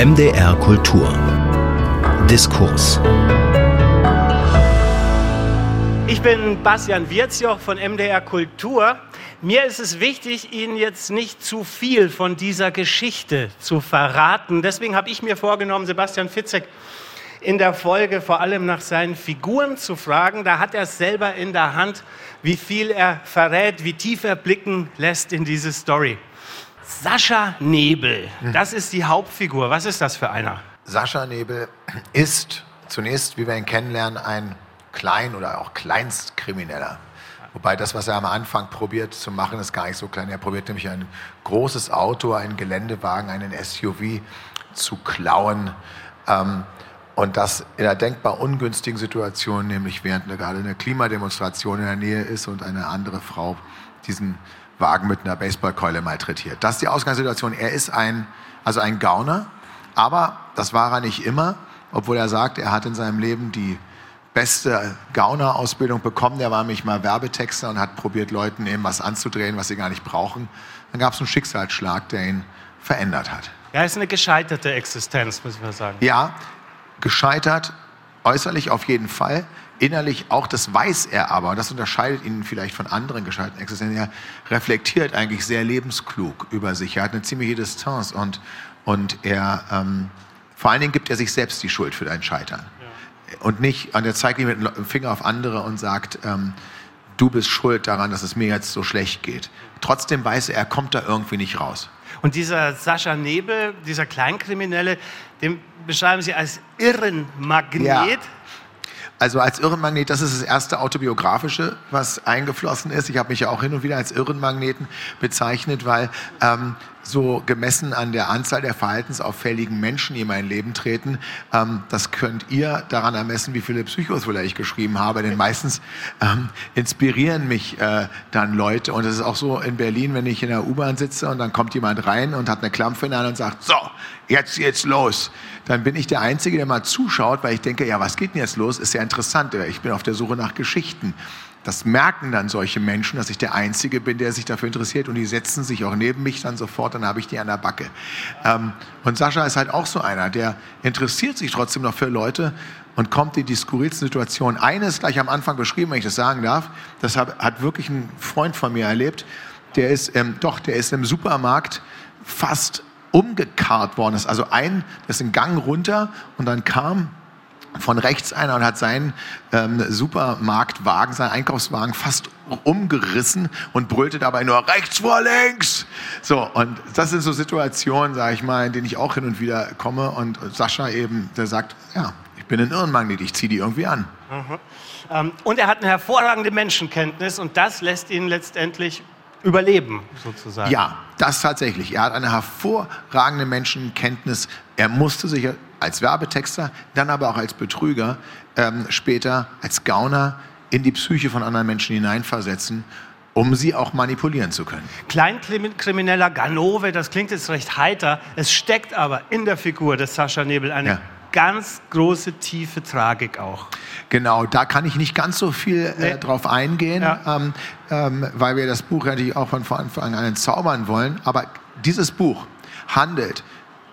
MDR Kultur. Diskurs. Ich bin Bastian Wirzjoch von MDR Kultur. Mir ist es wichtig, Ihnen jetzt nicht zu viel von dieser Geschichte zu verraten. Deswegen habe ich mir vorgenommen, Sebastian Fitzek in der Folge vor allem nach seinen Figuren zu fragen. Da hat er es selber in der Hand, wie viel er verrät, wie tief er blicken lässt in diese Story. Sascha Nebel, hm. das ist die Hauptfigur. Was ist das für einer? Sascha Nebel ist zunächst, wie wir ihn kennenlernen, ein Klein- oder auch Kleinstkrimineller. Wobei das, was er am Anfang probiert zu machen, ist gar nicht so klein. Er probiert nämlich ein großes Auto, einen Geländewagen, einen SUV zu klauen. Ähm, und das in einer denkbar ungünstigen Situation, nämlich während gerade eine Klimademonstration in der Nähe ist und eine andere Frau diesen Wagen mit einer Baseballkeule malträtiert. Das ist die Ausgangssituation. Er ist ein, also ein Gauner, aber das war er nicht immer, obwohl er sagt, er hat in seinem Leben die beste Gauner-Ausbildung bekommen. Der war nämlich mal Werbetexter und hat probiert, Leuten eben was anzudrehen, was sie gar nicht brauchen. Dann gab es einen Schicksalsschlag, der ihn verändert hat. Ja, ist eine gescheiterte Existenz, müssen wir sagen. Ja, gescheitert, äußerlich auf jeden Fall, innerlich auch, das weiß er aber, und das unterscheidet ihn vielleicht von anderen gescheiterten Existenzen. Er reflektiert eigentlich sehr lebensklug über sich. Er hat eine ziemliche Distanz und, und er, ähm, vor allen Dingen gibt er sich selbst die Schuld für dein Scheitern. Ja. Und nicht, und er zeigt nicht mit dem Finger auf andere und sagt, ähm, du bist schuld daran, dass es mir jetzt so schlecht geht. Trotzdem weiß er, er kommt da irgendwie nicht raus. Und dieser Sascha Nebel, dieser Kleinkriminelle, den beschreiben Sie als Irrenmagnet. Ja. Also als Irrenmagnet, das ist das erste autobiografische, was eingeflossen ist. Ich habe mich ja auch hin und wieder als Irrenmagneten bezeichnet, weil ähm, so gemessen an der Anzahl der verhaltensauffälligen Menschen, die in mein Leben treten, ähm, das könnt ihr daran ermessen, wie viele Psychothriller ich geschrieben habe. Denn meistens ähm, inspirieren mich äh, dann Leute. Und es ist auch so in Berlin, wenn ich in der U-Bahn sitze und dann kommt jemand rein und hat eine Klampfe in der Hand und sagt, so, jetzt geht's los. Dann bin ich der Einzige, der mal zuschaut, weil ich denke, ja, was geht denn jetzt los? Ist ja interessant. Ich bin auf der Suche nach Geschichten. Das merken dann solche Menschen, dass ich der Einzige bin, der sich dafür interessiert und die setzen sich auch neben mich dann sofort, dann habe ich die an der Backe. Ähm, und Sascha ist halt auch so einer, der interessiert sich trotzdem noch für Leute und kommt in die skurrilsten Situationen. Eines gleich am Anfang beschrieben, wenn ich das sagen darf, das hat, hat wirklich ein Freund von mir erlebt, der ist, ähm, doch, der ist im Supermarkt fast umgekarrt worden ist. Also ein, das ist ein Gang runter und dann kam von rechts einer und hat seinen ähm, Supermarktwagen, seinen Einkaufswagen fast umgerissen und brüllte dabei nur rechts vor links. So, und das sind so Situationen, sage ich mal, in denen ich auch hin und wieder komme und Sascha eben, der sagt, ja, ich bin ein Irrenmagnet, ich ziehe die irgendwie an. Mhm. Ähm, und er hat eine hervorragende Menschenkenntnis und das lässt ihn letztendlich überleben, sozusagen. Ja, das tatsächlich. Er hat eine hervorragende Menschenkenntnis. Er musste sich als Werbetexter, dann aber auch als Betrüger, ähm, später als Gauner in die Psyche von anderen Menschen hineinversetzen, um sie auch manipulieren zu können. Kleinkrimineller Ganove, das klingt jetzt recht heiter. Es steckt aber in der Figur des Sascha Nebel eine ja. ganz große, tiefe Tragik auch. Genau, da kann ich nicht ganz so viel äh, nee. drauf eingehen, ja. ähm, ähm, weil wir das Buch natürlich auch von Anfang an zaubern wollen. Aber dieses Buch handelt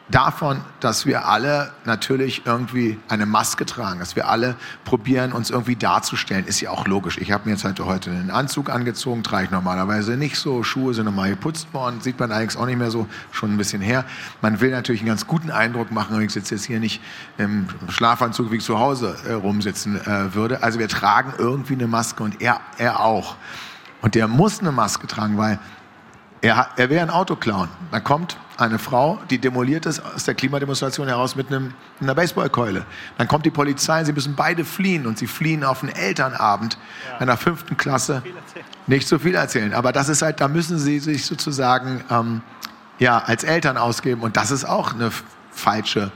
davon, dass wir alle natürlich irgendwie eine Maske tragen, dass wir alle probieren, uns irgendwie darzustellen, ist ja auch logisch. Ich habe mir jetzt halt heute einen Anzug angezogen, trage ich normalerweise nicht so. Schuhe sind nochmal geputzt worden, sieht man eigentlich auch nicht mehr so, schon ein bisschen her. Man will natürlich einen ganz guten Eindruck machen, ich sitze jetzt hier nicht im Schlafanzug, wie ich zu Hause äh, rumsitzen äh, würde. Also wir tragen irgendwie eine Maske und er, er auch. Und der muss eine Maske tragen, weil er, er will ein Auto klauen. Dann kommt eine Frau, die demoliert ist aus der Klimademonstration heraus mit einem, einer Baseballkeule. Dann kommt die Polizei, sie müssen beide fliehen und sie fliehen auf einen Elternabend ja. einer fünften Klasse. Nicht so viel erzählen, aber das ist halt, da müssen sie sich sozusagen ähm, ja, als Eltern ausgeben und das ist auch eine falsche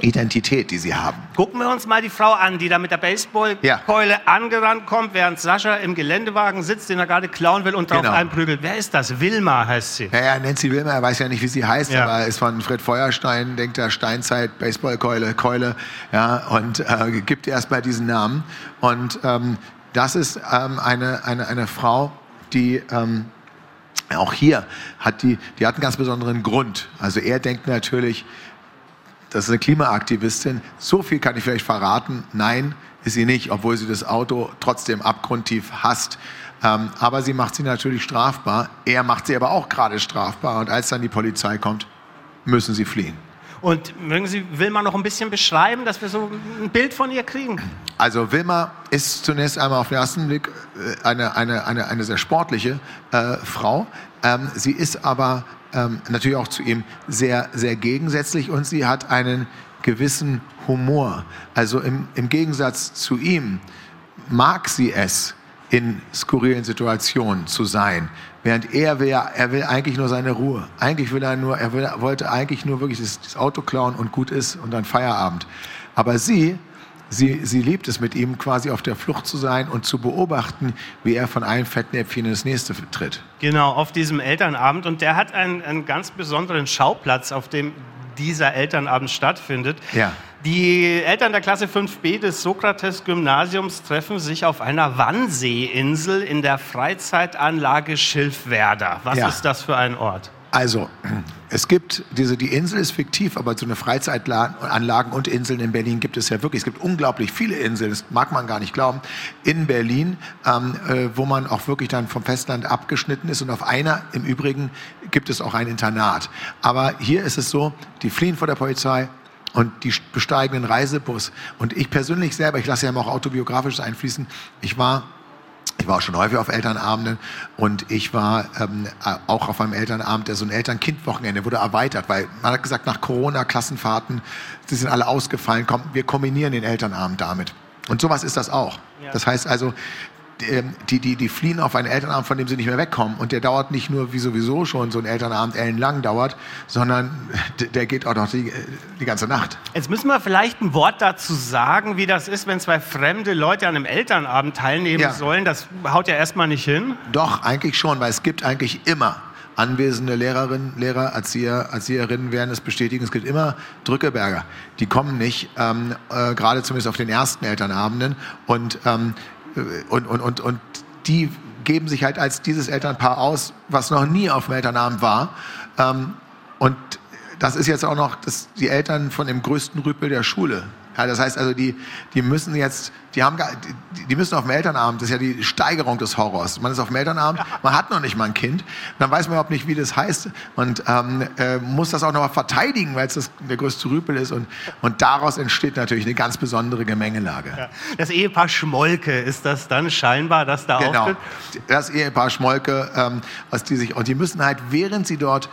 Identität, die sie haben. Gucken wir uns mal die Frau an, die da mit der Baseballkeule ja. angerannt kommt, während Sascha im Geländewagen sitzt, den er gerade klauen will und drauf genau. einprügelt. Wer ist das? Wilma heißt sie. Ja, ja, Nancy Wilma, er weiß ja nicht, wie sie heißt, ja. aber ist von Fred Feuerstein, denkt er Steinzeit, Baseballkeule, Keule, ja, und äh, gibt erstmal diesen Namen. Und ähm, das ist ähm, eine, eine, eine Frau, die ähm, auch hier hat die, die hat einen ganz besonderen Grund. Also er denkt natürlich, das ist eine Klimaaktivistin. So viel kann ich vielleicht verraten. Nein, ist sie nicht, obwohl sie das Auto trotzdem abgrundtief hasst. Ähm, aber sie macht sie natürlich strafbar. Er macht sie aber auch gerade strafbar. Und als dann die Polizei kommt, müssen sie fliehen. Und mögen Sie Wilma noch ein bisschen beschreiben, dass wir so ein Bild von ihr kriegen? Also Wilma ist zunächst einmal auf den ersten Blick äh, eine, eine, eine, eine sehr sportliche äh, Frau. Ähm, sie ist aber ähm, natürlich auch zu ihm sehr, sehr gegensätzlich und sie hat einen gewissen Humor. Also im, im Gegensatz zu ihm mag sie es, in skurrilen Situationen zu sein. Während er will, er will eigentlich nur seine Ruhe. Eigentlich will er nur, er will, wollte eigentlich nur wirklich das, das Auto klauen und gut ist und dann Feierabend. Aber sie, sie, sie liebt es mit ihm quasi auf der Flucht zu sein und zu beobachten, wie er von einem Fettnäpfchen ins nächste tritt. Genau, auf diesem Elternabend. Und der hat einen, einen ganz besonderen Schauplatz, auf dem dieser Elternabend stattfindet. Ja. Die Eltern der Klasse 5b des Sokrates-Gymnasiums treffen sich auf einer Wannseeinsel in der Freizeitanlage Schilfwerder. Was Ja. ist das für ein Ort? Also, es gibt diese, die Insel ist fiktiv, aber so eine Freizeitanlagen und Inseln in Berlin gibt es ja wirklich. Es gibt unglaublich viele Inseln, das mag man gar nicht glauben, in Berlin, ähm, äh, wo man auch wirklich dann vom Festland abgeschnitten ist. Und auf einer im Übrigen gibt es auch ein Internat. Aber hier ist es so, die fliehen vor der Polizei, und die besteigen den Reisebus. Und ich persönlich selber, ich lasse ja immer auch autobiografisches einfließen, ich war ich war auch schon häufig auf Elternabenden und ich war ähm, äh, auch auf einem Elternabend, der so ein Eltern-Kind-Wochenende wurde erweitert, weil man hat gesagt, nach Corona, Klassenfahrten, die sind alle ausgefallen, komm, wir kombinieren den Elternabend damit. Und sowas ist das auch. Ja. Das heißt also, die, die, die fliehen auf einen Elternabend, von dem sie nicht mehr wegkommen. Und der dauert nicht nur, wie sowieso schon so ein Elternabend ellenlang dauert, sondern der geht auch noch die, die ganze Nacht. Jetzt müssen wir vielleicht ein Wort dazu sagen, wie das ist, wenn zwei fremde Leute an einem Elternabend teilnehmen Ja. sollen. Das haut ja erstmal nicht hin. Doch, eigentlich schon, weil es gibt eigentlich immer anwesende Lehrerinnen, Lehrer, Erzieher, Erzieherinnen werden es bestätigen. Es gibt immer Drückeberger. Die kommen nicht, ähm, äh, gerade zumindest auf den ersten Elternabenden. Und, ähm, äh, und, und, und, und die geben sich halt als dieses Elternpaar aus, was noch nie auf dem Elternabend war. Ähm, und das ist jetzt auch noch das, die Eltern von dem größten Rüpel der Schule. Ja, das heißt also, die, die müssen jetzt, die haben, die, die müssen auf dem Elternabend, das ist ja die Steigerung des Horrors. Man ist auf dem Elternabend, man hat noch nicht mal ein Kind, dann weiß man überhaupt nicht, wie das heißt und ähm, äh, muss das auch noch mal verteidigen, weil es das, der größte Rüpel ist und, und daraus entsteht natürlich eine ganz besondere Gemengelage. Das Ehepaar Schmolke ist das dann scheinbar, das da Genau. auftritt. Das Ehepaar Schmolke, ähm, was die sich, und die müssen halt, während sie dort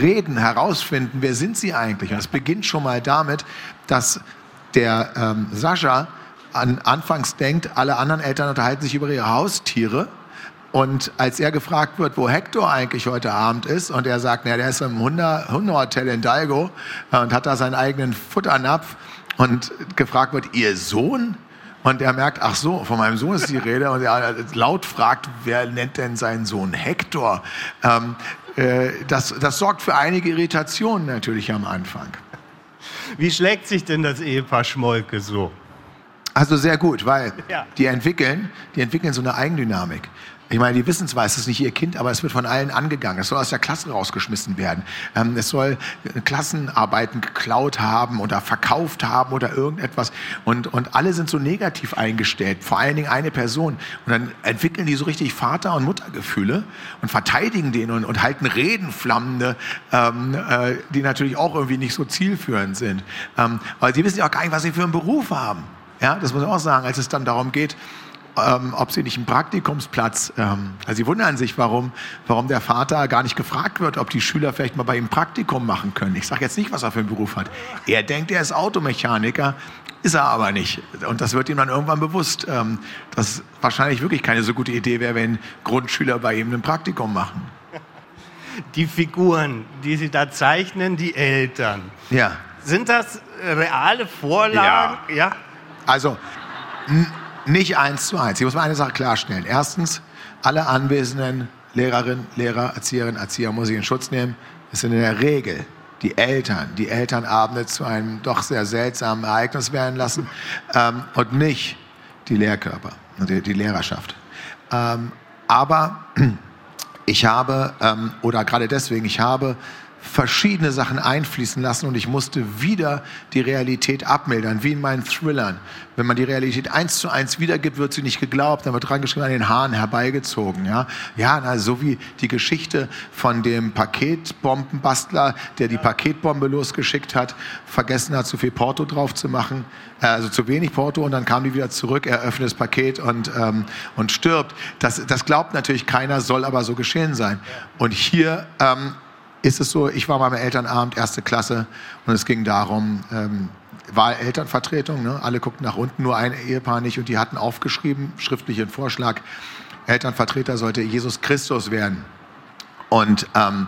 reden, herausfinden, wer sind sie eigentlich. Und es beginnt schon mal damit, dass der ähm, Sascha an, anfangs denkt, alle anderen Eltern unterhalten sich über ihre Haustiere. Und als er gefragt wird, wo Hector eigentlich heute Abend ist, und er sagt, na, der ist im Hunde- Hundehotel in Dalgo äh, und hat da seinen eigenen Futternapf und gefragt wird, ihr Sohn? Und er merkt, ach so, von meinem Sohn ist die Rede. Und er laut fragt, wer nennt denn seinen Sohn Hector? Ähm, äh, das, das sorgt für einige Irritationen natürlich am Anfang. Wie schlägt sich denn das Ehepaar Schmolke so? Also sehr gut, weil Ja. die entwickeln, die entwickeln so eine Eigendynamik. Ich meine, die wissen zwar, es ist nicht ihr Kind, aber es wird von allen angegangen. Es soll aus der Klasse rausgeschmissen werden. Ähm, es soll Klassenarbeiten geklaut haben oder verkauft haben oder irgendetwas. Und, und alle sind so negativ eingestellt. Vor allen Dingen eine Person. Und dann entwickeln die so richtig Vater- und Muttergefühle und verteidigen den und, und halten Reden flammende, ähm, äh, die natürlich auch irgendwie nicht so zielführend sind. Ähm, weil sie wissen ja auch gar nicht, was sie für einen Beruf haben. Ja, das muss man auch sagen, als es dann darum geht, ähm, ob sie nicht einen Praktikumsplatz, ähm, also sie wundern sich, warum, warum der Vater gar nicht gefragt wird, ob die Schüler vielleicht mal bei ihm Praktikum machen können. Ich sage jetzt nicht, was er für einen Beruf hat. Er denkt, er ist Automechaniker, ist er aber nicht. Und das wird ihm dann irgendwann bewusst, ähm, dass wahrscheinlich wirklich keine so gute Idee wäre, wenn Grundschüler bei ihm ein Praktikum machen. Die Figuren, die Sie da zeichnen, die Eltern. Ja. Sind das äh, reale Vorlagen? Ja. Also nicht eins zu eins. Ich muss mal eine Sache klarstellen. Erstens, alle anwesenden Lehrerinnen, Lehrer, Erzieherinnen, Erzieher muss ich in Schutz nehmen. Es sind in der Regel die Eltern, die Elternabende zu einem doch sehr seltsamen Ereignis werden lassen ähm, und nicht die Lehrkörper, die, die Lehrerschaft. Ähm, aber ich habe, ähm, oder gerade deswegen, ich habe verschiedene Sachen einfließen lassen und ich musste wieder die Realität abmildern, wie in meinen Thrillern. Wenn man die Realität eins zu eins wiedergibt, wird sie nicht geglaubt, dann wird reingeschrieben, an den Haaren herbeigezogen. Ja, ja na, so wie die Geschichte von dem Paketbombenbastler, der die Paketbombe losgeschickt hat, vergessen hat, zu viel Porto drauf zu machen, äh, also zu wenig Porto und dann kam die wieder zurück, er öffnet das Paket und, ähm, und stirbt. Das, das glaubt natürlich keiner, soll aber so geschehen sein. Und hier ähm, ist es so, ich war beim Elternabend, erste Klasse, und es ging darum, ähm, war Elternvertretung, ne? alle guckten nach unten, nur ein Ehepaar nicht, und die hatten aufgeschrieben, schriftlichen Vorschlag, Elternvertreter sollte Jesus Christus werden. Und ähm,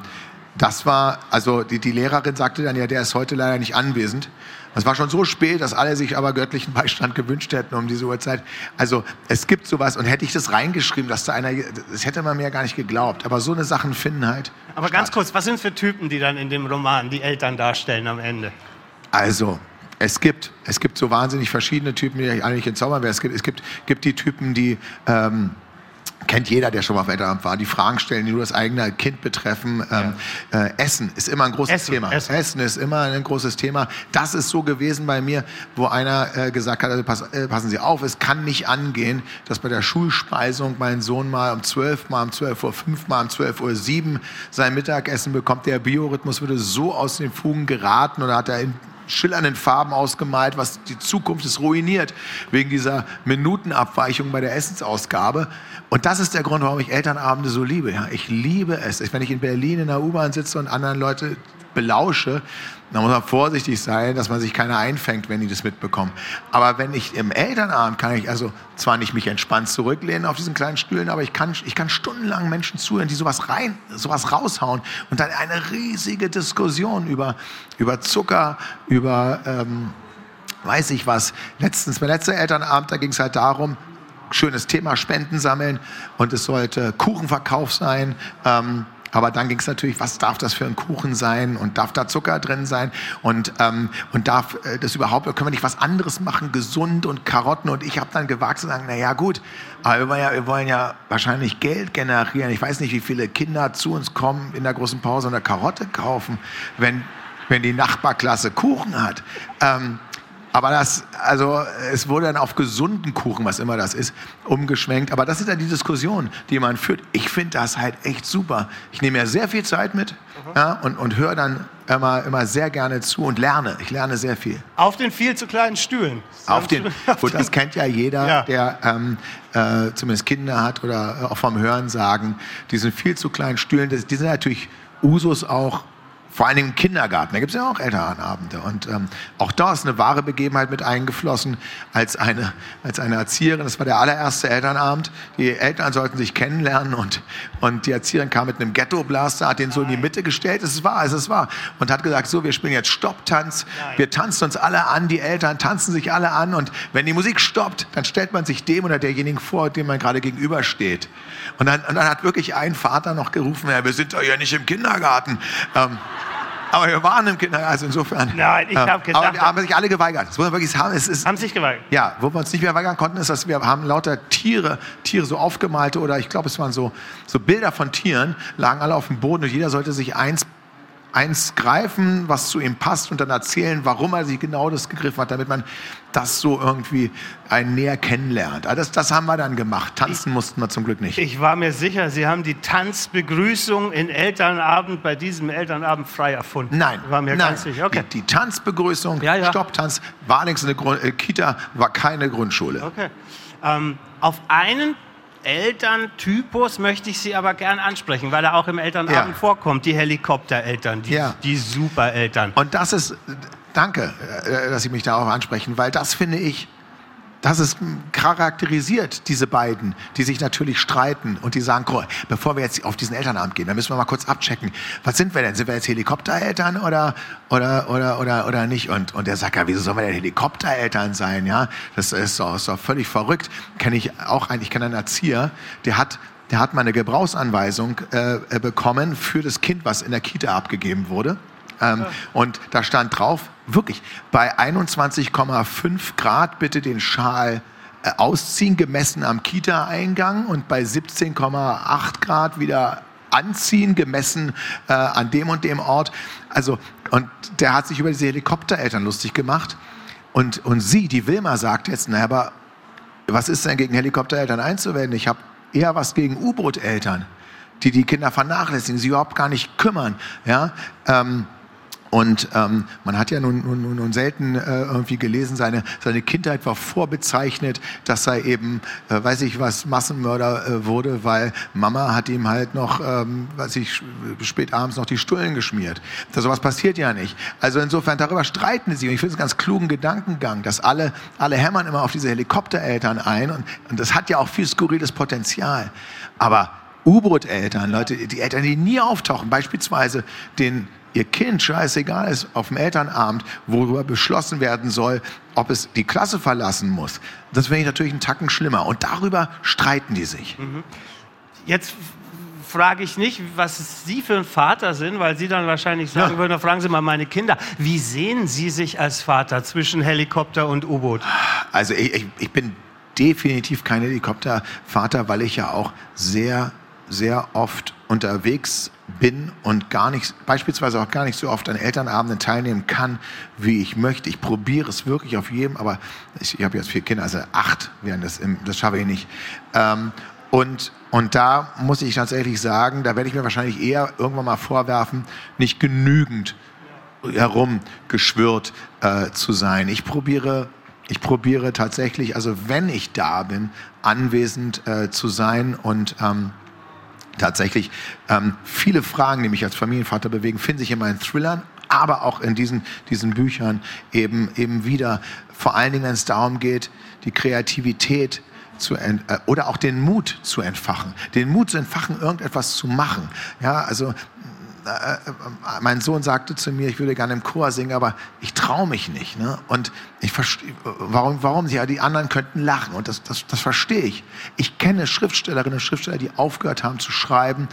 das war, also die, die Lehrerin sagte dann ja, der ist heute leider nicht anwesend. Es war schon so spät, dass alle sich aber göttlichen Beistand gewünscht hätten um diese Uhrzeit. Also es gibt sowas und hätte ich das reingeschrieben, dass da einer, das hätte man mir gar nicht geglaubt. Aber so eine Sachen finden halt. Aber statt. ganz kurz, was sind für Typen, die dann in dem Roman die Eltern darstellen am Ende? Also es gibt, es gibt so wahnsinnig verschiedene Typen, die ich eigentlich entzaubern werde. Es gibt, es gibt, gibt die Typen, die ähm, kennt jeder, der schon mal auf Elternamt war, die Fragen stellen, die nur das eigene Kind betreffen. Ähm, äh, Essen ist immer ein großes Essen, Thema. Essen. Essen. ist immer ein großes Thema. Das ist so gewesen bei mir, wo einer äh, gesagt hat, also pass, äh, passen Sie auf, es kann nicht angehen, dass bei der Schulspeisung mein Sohn mal um 12, mal um 12 Uhr 5, mal um 12 Uhr 7 sein Mittagessen bekommt. Der Biorhythmus würde so aus den Fugen geraten oder hat er in schillernden Farben ausgemalt, was die Zukunft ist ruiniert wegen dieser Minutenabweichung bei der Essensausgabe. Und das ist der Grund, warum ich Elternabende so liebe. Ja, ich liebe es. Wenn ich in Berlin in der U-Bahn sitze und anderen Leute belausche, dann muss man vorsichtig sein, dass man sich keiner einfängt, wenn die das mitbekommen. Aber wenn ich im Elternabend kann ich also zwar nicht mich entspannt zurücklehnen auf diesen kleinen Stühlen, aber ich kann, ich kann stundenlang Menschen zuhören, die sowas rein, sowas raushauen und dann eine riesige Diskussion über, über Zucker, über, ähm, weiß ich was. Letztens, mein letzter Elternabend, da ging es halt darum, schönes Thema, Spenden sammeln und es sollte Kuchenverkauf sein. Ähm, aber dann ging es natürlich, was darf das für ein Kuchen sein und darf da Zucker drin sein und, ähm, und darf äh, das überhaupt, können wir nicht was anderes machen, gesund und Karotten und ich habe dann gewagt zu sagen, na ja gut, aber wir wollen, ja, wir wollen ja wahrscheinlich Geld generieren. Ich weiß nicht, wie viele Kinder zu uns kommen in der großen Pause und eine Karotte kaufen, wenn, wenn die Nachbarklasse Kuchen hat. Ähm, aber das, also es wurde dann auf gesunden Kuchen, was immer das ist, umgeschwenkt. Aber das ist dann die Diskussion, die man führt. Ich finde das halt echt super. Ich nehme ja sehr viel Zeit mit mhm. ja, und, und höre dann immer, immer sehr gerne zu und lerne. Ich lerne sehr viel. Auf den viel zu kleinen Stühlen. Auf den, gut, das kennt ja jeder, ja. der ähm, äh, zumindest Kinder hat oder auch vom Hören sagen. Diese viel zu kleinen Stühlen, das, die sind natürlich Usus auch vor allem im Kindergarten, da gibt es ja auch Elternabende. Und ähm, auch da ist eine wahre Begebenheit mit eingeflossen als eine, als eine Erzieherin. Das war der allererste Elternabend. Die Eltern sollten sich kennenlernen und, und die Erzieherin kam mit einem Ghetto-Blaster, hat den so in die Mitte gestellt. Es ist wahr, es ist wahr. Und hat gesagt, so, wir spielen jetzt Stopptanz. Wir tanzen uns alle an, die Eltern tanzen sich alle an. Und wenn die Musik stoppt, dann stellt man sich dem oder derjenigen vor, dem man gerade gegenübersteht. Und dann, und dann hat wirklich ein Vater noch gerufen, ja, wir sind doch ja nicht im Kindergarten. Ähm, aber wir waren im Kindergarten, also insofern. Nein, ich habe gedacht. Aber haben sich alle geweigert. Das muss man wirklich sagen. Es ist, haben sich geweigert? Ja, wo wir uns nicht mehr weigern konnten, ist, dass wir haben lauter Tiere, Tiere so aufgemalte oder ich glaube, es waren so, so Bilder von Tieren, lagen alle auf dem Boden und jeder sollte sich eins eins greifen, was zu ihm passt und dann erzählen, warum er sich genau das gegriffen hat, damit man das so irgendwie ein näher kennenlernt. Ah, das, das haben wir dann gemacht. Tanzen ich, mussten wir zum Glück nicht. Ich war mir sicher, Sie haben die Tanzbegrüßung in Elternabend bei diesem Elternabend frei erfunden. Nein, war mir nein. ganz sicher. Okay. Die, die Tanzbegrüßung, ja, ja. Stopptanz, war allerdings eine Grund, äh, Kita, war keine Grundschule. Okay. Ähm, auf einen Elterntypus möchte ich Sie aber gern ansprechen, weil er auch im Elternabend ja. vorkommt. Die Helikoptereltern, die, ja. die Supereltern. Und das ist, danke, äh, dass Sie mich darauf ansprechen, weil das finde ich das ist charakterisiert diese beiden, die sich natürlich streiten und die sagen, bevor wir jetzt auf diesen Elternabend gehen, dann müssen wir mal kurz abchecken, was sind wir denn? Sind wir jetzt Helikoptereltern oder, oder, oder, oder, oder nicht? Und, und der sagt, ja, wieso sollen wir denn Helikoptereltern sein? Ja, das ist doch, ist doch völlig verrückt. Kenne ich auch einen, ich kenne einen Erzieher, der hat der hat mal eine Gebrauchsanweisung äh, bekommen für das Kind, was in der Kita abgegeben wurde. Ähm. Und da stand drauf, wirklich, bei 21,5 Grad bitte den Schal äh, ausziehen, gemessen am Kita-Eingang und bei 17,8 Grad wieder anziehen, gemessen äh, an dem und dem Ort. Also, und der hat sich über diese Helikoptereltern lustig gemacht. Und, und sie, die Wilma, sagt jetzt, na, aber was ist denn gegen Helikoptereltern einzuwenden? Ich habe eher was gegen U-Boot-Eltern, die die Kinder vernachlässigen, sie überhaupt gar nicht kümmern. Ja? Ähm, und ähm, man hat ja nun, nun, nun selten äh, irgendwie gelesen, seine, seine Kindheit war vorbezeichnet, dass er eben, äh, weiß ich was, Massenmörder äh, wurde, weil Mama hat ihm halt noch, ähm, weiß ich, spät abends noch die Stullen geschmiert. Das, sowas passiert ja nicht. Also insofern, darüber streiten sie. Und ich finde es einen ganz klugen Gedankengang, dass alle, alle hämmern immer auf diese Helikoptereltern ein. Und, und das hat ja auch viel skurriles Potenzial. Aber U-Boot-Eltern, Leute, die Eltern, die nie auftauchen, beispielsweise den ihr Kind scheißegal ist auf dem Elternabend, worüber beschlossen werden soll, ob es die Klasse verlassen muss. Das wäre natürlich einen Tacken schlimmer. Und darüber streiten die sich. Mhm. Jetzt frage ich nicht, was Sie für ein Vater sind, weil Sie dann wahrscheinlich sagen ja. würden, fragen Sie mal meine Kinder. Wie sehen Sie sich als Vater zwischen Helikopter und U-Boot? Also ich, ich, ich bin definitiv kein Helikoptervater, weil ich ja auch sehr, sehr oft unterwegs bin und gar nicht, beispielsweise auch gar nicht so oft an Elternabenden teilnehmen kann, wie ich möchte. Ich probiere es wirklich auf jedem, aber ich, ich habe jetzt vier Kinder, also acht wären das, im, das schaffe ich nicht. Ähm, und, und da muss ich tatsächlich sagen, da werde ich mir wahrscheinlich eher irgendwann mal vorwerfen, nicht genügend herumgeschwirrt äh, zu sein. Ich probiere ich probiere tatsächlich, also wenn ich da bin, anwesend äh, zu sein und ähm, tatsächlich ähm, viele Fragen, die mich als Familienvater bewegen, finden sich in meinen Thrillern, aber auch in diesen, diesen Büchern eben, eben wieder. Vor allen Dingen, wenn es darum geht, die Kreativität zu äh, oder auch den Mut zu entfachen. Den Mut zu entfachen, irgendetwas zu machen. Ja, also mein Sohn sagte zu mir, ich würde gerne im Chor singen, aber ich traue mich nicht. Ne? Und ich verstehe, warum, warum? Ja, die anderen könnten lachen und das, das, das verstehe ich. Ich kenne Schriftstellerinnen und Schriftsteller, die aufgehört haben zu schreiben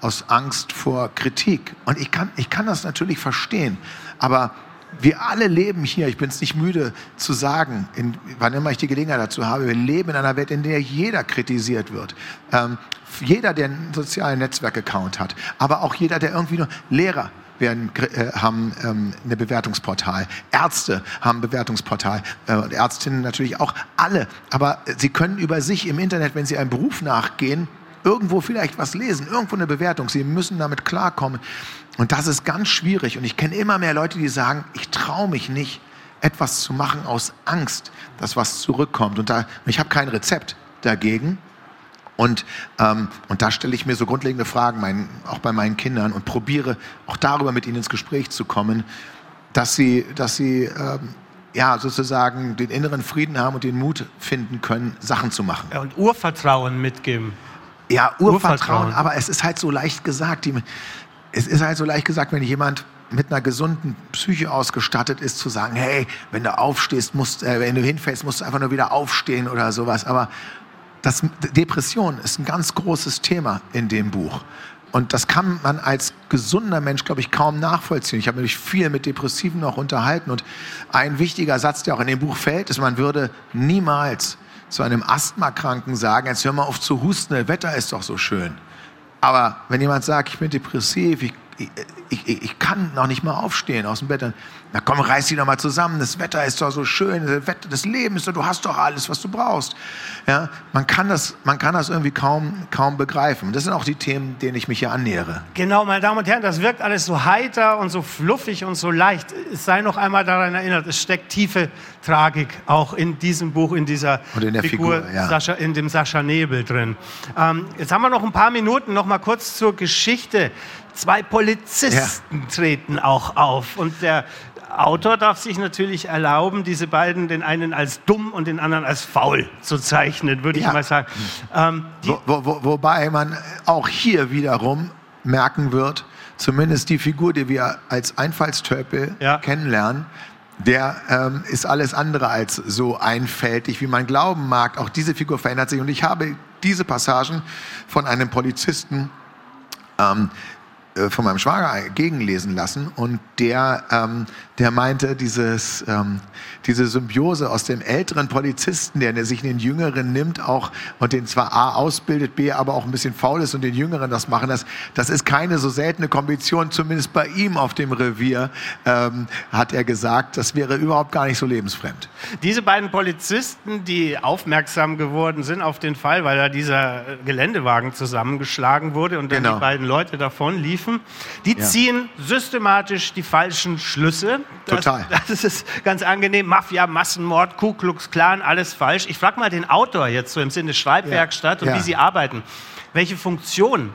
aus Angst vor Kritik. Und ich kann, ich kann das natürlich verstehen, aber wir alle leben hier, ich bin es nicht müde zu sagen, in, wann immer ich die Gelegenheit dazu habe, wir leben in einer Welt, in der jeder kritisiert wird. Ähm, jeder, der einen sozialen Netzwerk-Account hat, aber auch jeder, der irgendwie nur Lehrer werden, äh, haben ähm, eine Bewertungsportal. Ärzte haben ein Bewertungsportal. Äh, Ärztinnen natürlich auch. Alle. Aber sie können über sich im Internet, wenn sie einem Beruf nachgehen, irgendwo vielleicht was lesen, irgendwo eine Bewertung. Sie müssen damit klarkommen. Und das ist ganz schwierig. Und ich kenne immer mehr Leute, die sagen, ich traue mich nicht, etwas zu machen aus Angst, dass was zurückkommt. Und da, ich habe kein Rezept dagegen. Und, ähm, und da stelle ich mir so grundlegende Fragen, mein, auch bei meinen Kindern, und probiere auch darüber mit ihnen ins Gespräch zu kommen, dass sie, dass sie ähm, ja, sozusagen den inneren Frieden haben und den Mut finden können, Sachen zu machen. Und Urvertrauen mitgeben. Ja, Urvertrauen, Urvertrauen, aber es ist halt so leicht gesagt. Die, es ist halt so leicht gesagt, wenn jemand mit einer gesunden Psyche ausgestattet ist, zu sagen, hey, wenn du aufstehst, musst, äh, wenn du hinfällst, musst du einfach nur wieder aufstehen oder sowas. Aber das, Depression ist ein ganz großes Thema in dem Buch. Und das kann man als gesunder Mensch, glaube ich, kaum nachvollziehen. Ich habe mich viel mit Depressiven noch unterhalten. Und ein wichtiger Satz, der auch in dem Buch fällt, ist, man würde niemals zu einem Asthmakranken sagen, jetzt hör mal auf zu husten, das Wetter ist doch so schön. Aber wenn jemand sagt, ich bin depressiv, ich, ich, ich, ich kann noch nicht mal aufstehen aus dem Bett, na komm, reiß dich doch mal zusammen, das Wetter ist doch so schön, das, Wetter, das Leben ist doch, du hast doch alles, was du brauchst. Ja, man, kann das, man kann das irgendwie kaum, kaum begreifen. Das sind auch die Themen, denen ich mich hier annähere. Genau, meine Damen und Herren, das wirkt alles so heiter und so fluffig und so leicht. Es sei noch einmal daran erinnert, es steckt tiefe Tragik auch in diesem Buch, in dieser in Figur, Figur ja. Sascha, in dem Sascha Nebel drin. Ähm, jetzt haben wir noch ein paar Minuten, noch mal kurz zur Geschichte. Zwei Polizisten ja. treten auch auf und der Autor darf sich natürlich erlauben, diese beiden, den einen als dumm und den anderen als faul zu zeichnen, würde ja. ich mal sagen. Ähm, wo, wo, wobei man auch hier wiederum merken wird, zumindest die Figur, die wir als Einfallstölpel ja. kennenlernen, der ähm, ist alles andere als so einfältig, wie man glauben mag. Auch diese Figur verändert sich. Und ich habe diese Passagen von einem Polizisten ähm, äh, von meinem Schwager gegenlesen lassen und der, ähm, der meinte, dieses, ähm, diese Symbiose aus dem älteren Polizisten, der sich den Jüngeren nimmt auch und den zwar A ausbildet, B aber auch ein bisschen faul ist und den Jüngeren das machen, das, das ist keine so seltene Kombination, zumindest bei ihm auf dem Revier, ähm, hat er gesagt, das wäre überhaupt gar nicht so lebensfremd. Diese beiden Polizisten, die aufmerksam geworden sind auf den Fall, weil da dieser Geländewagen zusammengeschlagen wurde und dann genau. die beiden Leute davon liefen, die ja. ziehen systematisch die falschen Schlüsse. Das, Total. Das ist ganz angenehm. Mafia, Massenmord, Ku Klux Klan, alles falsch. Ich frage mal den Autor jetzt so im Sinne Schreibwerkstatt ja. und ja. wie sie arbeiten. Welche Funktion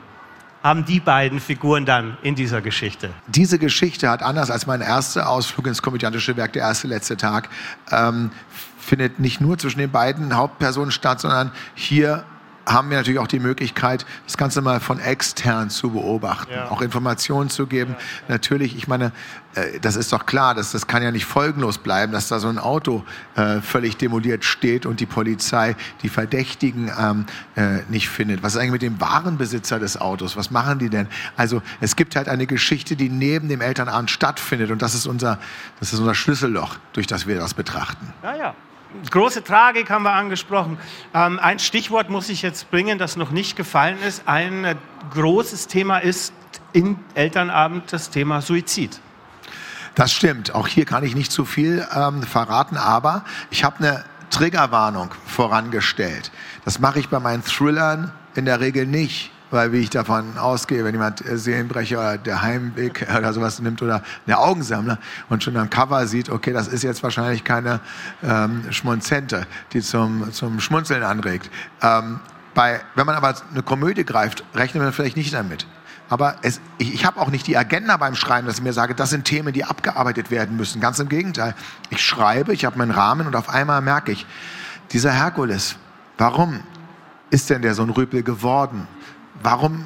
haben die beiden Figuren dann in dieser Geschichte? Diese Geschichte hat anders als mein erster Ausflug ins komödiantische Werk, der erste letzte Tag, ähm, findet nicht nur zwischen den beiden Hauptpersonen statt, sondern hier haben wir natürlich auch die Möglichkeit, das Ganze mal von extern zu beobachten, ja. auch Informationen zu geben. Ja. Natürlich, ich meine, äh, das ist doch klar, dass das kann ja nicht folgenlos bleiben, dass da so ein Auto äh, völlig demoliert steht und die Polizei die Verdächtigen ähm, äh, nicht findet. Was ist eigentlich mit dem wahren Besitzer des Autos? Was machen die denn? Also es gibt halt eine Geschichte, die neben dem Elternabend stattfindet und das ist unser, das ist unser Schlüsselloch, durch das wir das betrachten. Ja, ja große Tragik haben wir angesprochen. Ähm, ein Stichwort muss ich jetzt bringen, das noch nicht gefallen ist. Ein äh, großes Thema ist im Elternabend das Thema Suizid. Das stimmt. Auch hier kann ich nicht zu viel ähm, verraten, aber ich habe eine Triggerwarnung vorangestellt. Das mache ich bei meinen Thrillern in der Regel nicht weil wie ich davon ausgehe, wenn jemand Seelenbrecher oder der Heimweg oder sowas nimmt oder eine Augensammler und schon am Cover sieht, okay, das ist jetzt wahrscheinlich keine ähm, Schmonzente, die zum, zum Schmunzeln anregt. Ähm, bei, wenn man aber eine Komödie greift, rechnet man vielleicht nicht damit. Aber es, ich, ich habe auch nicht die Agenda beim Schreiben, dass ich mir sage, das sind Themen, die abgearbeitet werden müssen. Ganz im Gegenteil. Ich schreibe, ich habe meinen Rahmen und auf einmal merke ich, dieser Herkules, warum ist denn der so ein Rüpel geworden? Warum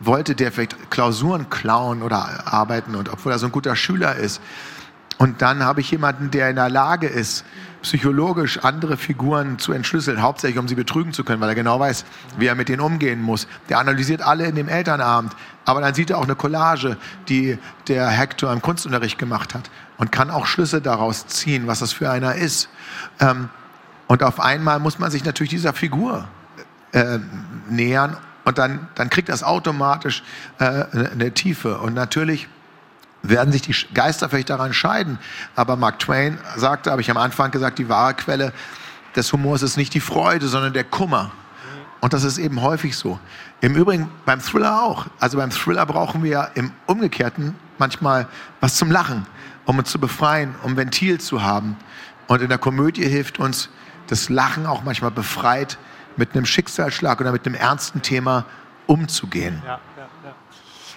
wollte der vielleicht Klausuren klauen oder arbeiten und obwohl er so ein guter Schüler ist. Und dann habe ich jemanden, der in der Lage ist, psychologisch andere Figuren zu entschlüsseln, hauptsächlich um sie betrügen zu können, weil er genau weiß, wie er mit denen umgehen muss. Der analysiert alle in dem Elternabend, aber dann sieht er auch eine Collage, die der Hector im Kunstunterricht gemacht hat und kann auch Schlüsse daraus ziehen, was das für einer ist. Ähm, und auf einmal muss man sich natürlich dieser Figur äh, nähern und dann, dann kriegt das automatisch äh, eine Tiefe. Und natürlich werden sich die Geister vielleicht daran scheiden. Aber Mark Twain sagte, habe ich am Anfang gesagt, die wahre Quelle des Humors ist nicht die Freude, sondern der Kummer. Und das ist eben häufig so. Im Übrigen beim Thriller auch. Also beim Thriller brauchen wir im Umgekehrten manchmal was zum Lachen, um uns zu befreien, um Ventil zu haben. Und in der Komödie hilft uns das Lachen auch manchmal befreit, mit einem Schicksalsschlag oder mit einem ernsten Thema umzugehen. Ja, ja, ja.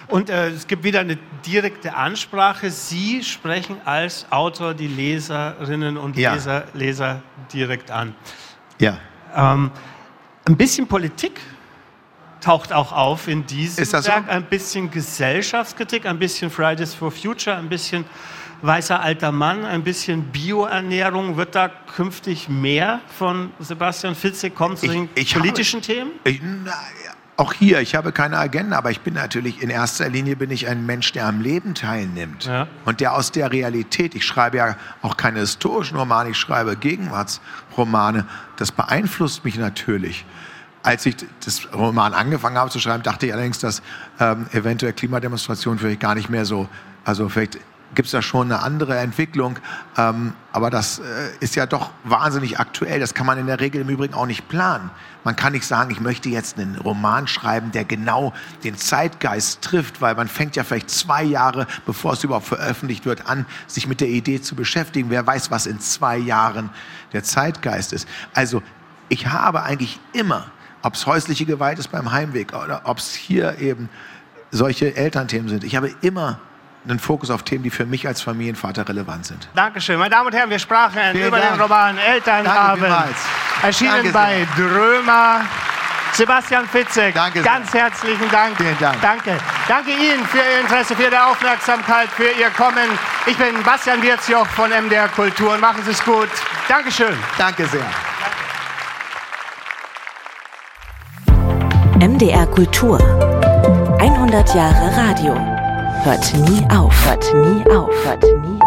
Und äh, es gibt wieder eine direkte Ansprache. Sie sprechen als Autor die Leserinnen und Leser, Leser direkt an. Ja. Ähm, ein bisschen Politik taucht auch auf in diesem Werk. So? Ein bisschen Gesellschaftskritik, ein bisschen Fridays for Future, ein bisschen weißer alter Mann, ein bisschen Bioernährung. Wird da künftig mehr von Sebastian Fitzek kommen zu den politischen habe, Themen? Ich, na, auch hier, ich habe keine Agenda, aber ich bin natürlich, in erster Linie bin ich ein Mensch, der am Leben teilnimmt. Ja. Und der aus der Realität, ich schreibe ja auch keine historischen Romane, ich schreibe Gegenwartsromane. Das beeinflusst mich natürlich. Als ich das Roman angefangen habe zu schreiben, dachte ich allerdings, dass ähm, eventuell Klimademonstrationen vielleicht gar nicht mehr so, also vielleicht gibt es da schon eine andere Entwicklung. Ähm, aber das äh, ist ja doch wahnsinnig aktuell. Das kann man in der Regel im Übrigen auch nicht planen. Man kann nicht sagen, ich möchte jetzt einen Roman schreiben, der genau den Zeitgeist trifft, weil man fängt ja vielleicht zwei Jahre, bevor es überhaupt veröffentlicht wird, an, sich mit der Idee zu beschäftigen. Wer weiß, was in zwei Jahren der Zeitgeist ist. Also ich habe eigentlich immer, ob es häusliche Gewalt ist beim Heimweg oder ob es hier eben solche Elternthemen sind, ich habe immer einen Fokus auf Themen, die für mich als Familienvater relevant sind. Dankeschön. Meine Damen und Herren, wir sprachen Vielen über Dank. den Roman Elternabend. Erschienen Danke bei Drömer. Sebastian Fitzek, Danke ganz sehr. herzlichen Dank. Vielen Dank. Danke. Danke Ihnen für Ihr Interesse, für Ihre Aufmerksamkeit, für Ihr Kommen. Ich bin Bastian Wirzjoch von MDR Kultur und machen Sie es gut. Dankeschön. Danke sehr. MDR Kultur 100 Jahre Radio. Hört nie auf, hört nie auf, hört nie